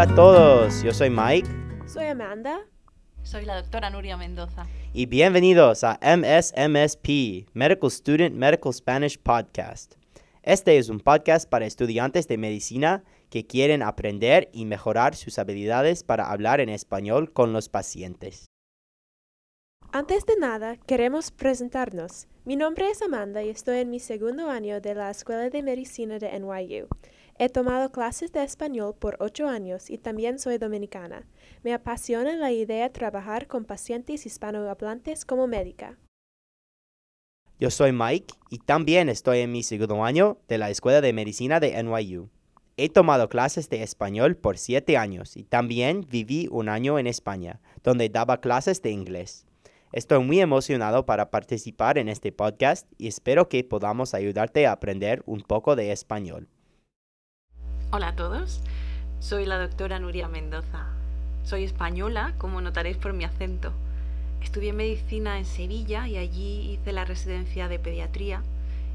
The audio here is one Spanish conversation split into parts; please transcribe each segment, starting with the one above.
a todos, yo soy Mike Soy Amanda. Soy la doctora Nuria Mendoza. y bienvenidos a MSMSP, Medical Student Medical Spanish Podcast. Este es un podcast para estudiantes de medicina que quieren aprender y mejorar sus habilidades para hablar en español con los pacientes. Antes de nada, queremos presentarnos. Mi nombre es Amanda y estoy en mi segundo año de la Escuela de Medicina de NYU. He tomado clases de español por ocho años y también soy dominicana. Me apasiona la idea de trabajar con pacientes hispanohablantes como médica. Yo soy Mike y también estoy en mi segundo año de la Escuela de Medicina de NYU. He tomado clases de español por siete años y también viví un año en España, donde daba clases de inglés. Estoy muy emocionado para participar en este podcast y espero que podamos ayudarte a aprender un poco de español. Hola a todos, soy la doctora Nuria Mendoza. Soy española, como notaréis por mi acento. Estudié medicina en Sevilla y allí hice la residencia de pediatría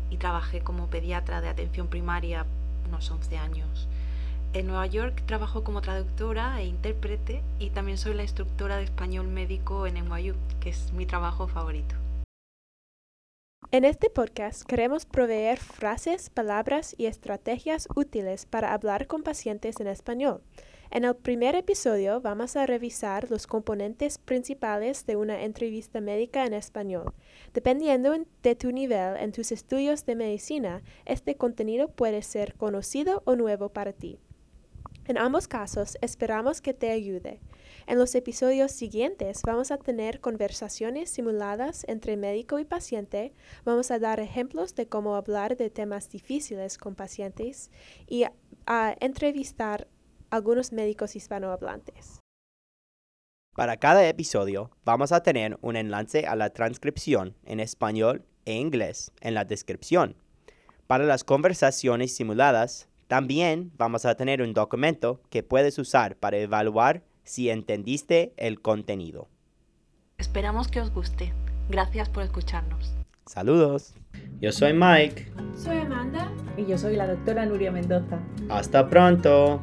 y trabajé como pediatra de atención primaria unos 11 años. En Nueva York trabajo como traductora e intérprete y también soy la instructora de español médico en NYU, que es mi trabajo favorito. En este podcast queremos proveer frases, palabras y estrategias útiles para hablar con pacientes en español. En el primer episodio vamos a revisar los componentes principales de una entrevista médica en español. Dependiendo en- de tu nivel en tus estudios de medicina, este contenido puede ser conocido o nuevo para ti. En ambos casos, esperamos que te ayude. En los episodios siguientes vamos a tener conversaciones simuladas entre médico y paciente, vamos a dar ejemplos de cómo hablar de temas difíciles con pacientes y a, a entrevistar algunos médicos hispanohablantes. Para cada episodio vamos a tener un enlace a la transcripción en español e inglés en la descripción. Para las conversaciones simuladas, también vamos a tener un documento que puedes usar para evaluar si entendiste el contenido. Esperamos que os guste. Gracias por escucharnos. Saludos. Yo soy Mike. Soy Amanda. Y yo soy la doctora Nuria Mendoza. Hasta pronto.